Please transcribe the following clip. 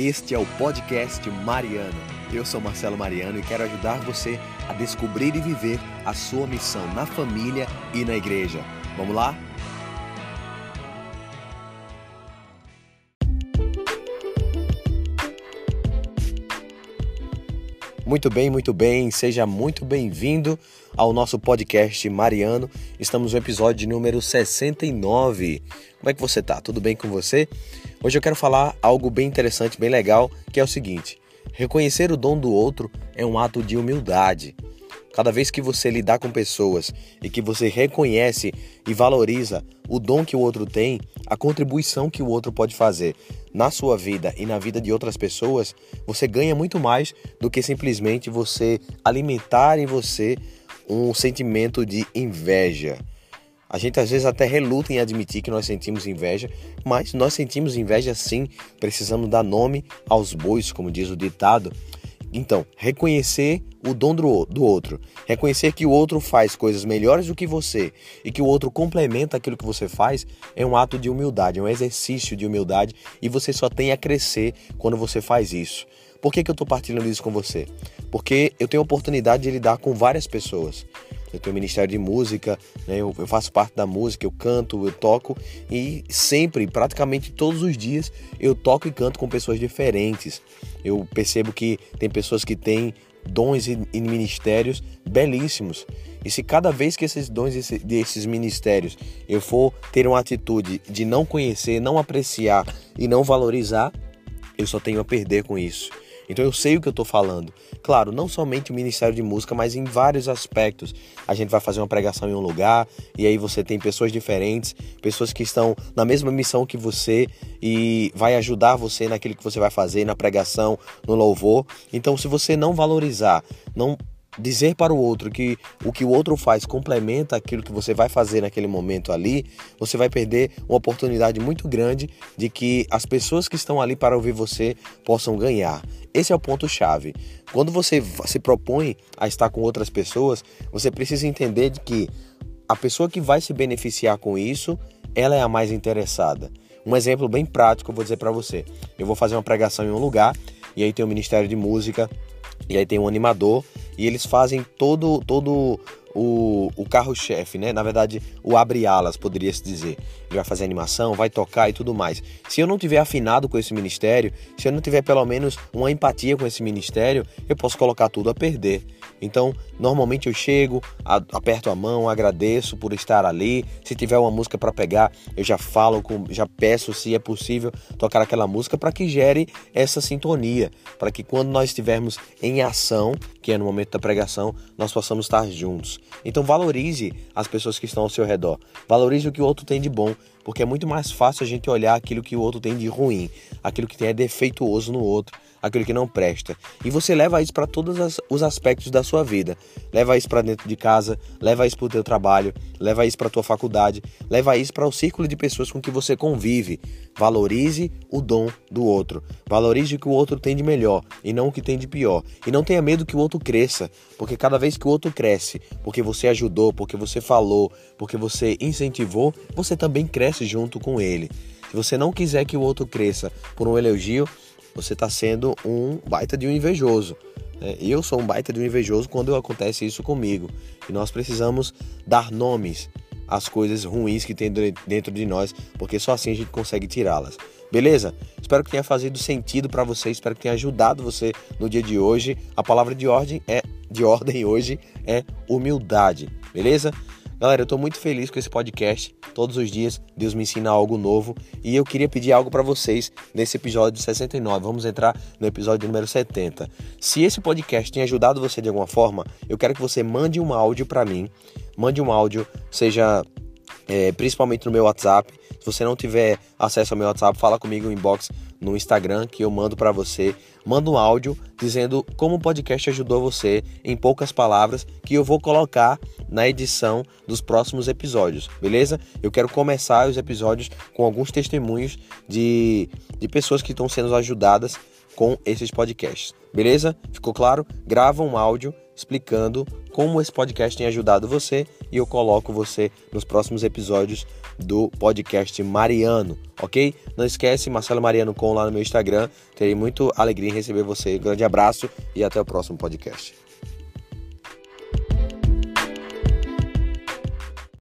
Este é o podcast Mariano. Eu sou Marcelo Mariano e quero ajudar você a descobrir e viver a sua missão na família e na igreja. Vamos lá? Muito bem, muito bem. Seja muito bem-vindo ao nosso podcast Mariano. Estamos no episódio número 69. Como é que você tá? Tudo bem com você? Hoje eu quero falar algo bem interessante, bem legal, que é o seguinte: reconhecer o dom do outro é um ato de humildade. Cada vez que você lidar com pessoas e que você reconhece e valoriza o dom que o outro tem, a contribuição que o outro pode fazer na sua vida e na vida de outras pessoas, você ganha muito mais do que simplesmente você alimentar em você um sentimento de inveja. A gente às vezes até reluta em admitir que nós sentimos inveja, mas nós sentimos inveja sim, precisamos dar nome aos bois, como diz o ditado. Então, reconhecer o dom do, outro, reconhecer que o outro faz coisas melhores do que você e que o outro complementa aquilo que você faz é um ato de humildade, é um exercício de humildade e você só tem a crescer quando você faz isso. Por que, que eu estou partilhando isso com você? Porque eu tenho a oportunidade de lidar com várias pessoas. Eu tenho um ministério de música, né? eu, eu, faço parte da música, eu canto, eu toco e sempre, praticamente todos os dias, eu toco e canto com pessoas diferentes. Eu percebo que tem pessoas que têm dons e, e ministérios belíssimos. E se cada vez que esses dons desses ministérios eu for ter uma atitude de não conhecer, não apreciar e não valorizar, eu só tenho a perder com isso. Então eu sei o que eu estou falando. Claro, não somente o Ministério de Música, mas em vários aspectos. A gente vai fazer uma pregação em um lugar e aí você tem pessoas diferentes, pessoas que estão na mesma missão que você e vai ajudar você naquilo que você vai fazer, na pregação, no louvor. Então, se você não valorizar, não dizer para o outro que o que o outro faz complementa aquilo que você vai fazer naquele momento ali, você vai perder uma oportunidade muito grande de que as pessoas que estão ali para ouvir você possam ganhar. Esse é o ponto chave. Quando você se propõe a estar com outras pessoas, você precisa entender de que a pessoa que vai se beneficiar com isso, ela é a mais interessada. Um exemplo bem prático eu vou dizer para você. Eu vou fazer uma pregação em um lugar e aí tem o Ministério de Música e aí tem um animador e eles fazem todo todo o, o carro-chefe, né? Na verdade, o abre-alas, poderia se dizer. Ele vai fazer animação, vai tocar e tudo mais. Se eu não tiver afinado com esse ministério, se eu não tiver pelo menos uma empatia com esse ministério, eu posso colocar tudo a perder. Então, normalmente eu chego, aperto a mão, agradeço por estar ali. Se tiver uma música para pegar, eu já falo, com, já peço se é possível tocar aquela música para que gere essa sintonia, para que quando nós estivermos em ação, que é no momento da pregação, nós possamos estar juntos. Então valorize as pessoas que estão ao seu redor. Valorize o que o outro tem de bom, porque é muito mais fácil a gente olhar aquilo que o outro tem de ruim, aquilo que é defeituoso no outro aquilo que não presta. E você leva isso para todos os aspectos da sua vida. Leva isso para dentro de casa, leva isso para o teu trabalho, leva isso para a tua faculdade, leva isso para o círculo de pessoas com que você convive. Valorize o dom do outro. Valorize o que o outro tem de melhor e não o que tem de pior. E não tenha medo que o outro cresça, porque cada vez que o outro cresce, porque você ajudou, porque você falou, porque você incentivou, você também cresce junto com ele. Se você não quiser que o outro cresça por um elogio, você está sendo um baita de um invejoso. Né? Eu sou um baita de um invejoso quando acontece isso comigo. E nós precisamos dar nomes às coisas ruins que tem dentro de nós, porque só assim a gente consegue tirá-las. Beleza? Espero que tenha feito sentido para você, espero que tenha ajudado você no dia de hoje. A palavra de ordem é de ordem hoje é humildade. Beleza? Galera, eu estou muito feliz com esse podcast. Todos os dias Deus me ensina algo novo e eu queria pedir algo para vocês nesse episódio 69. Vamos entrar no episódio número 70. Se esse podcast tem ajudado você de alguma forma, eu quero que você mande um áudio para mim. Mande um áudio, seja é, principalmente no meu WhatsApp. Se você não tiver acesso ao meu WhatsApp, fala comigo no inbox no Instagram que eu mando para você. Manda um áudio dizendo como o podcast ajudou você em poucas palavras que eu vou colocar na edição dos próximos episódios, beleza? Eu quero começar os episódios com alguns testemunhos de, de pessoas que estão sendo ajudadas com esses podcasts, beleza? Ficou claro? Grava um áudio explicando como esse podcast tem ajudado você e eu coloco você nos próximos episódios do podcast Mariano, ok? Não esquece, Marcelo Mariano com lá no meu Instagram. Terei muito alegria em receber você. Grande abraço e até o próximo podcast.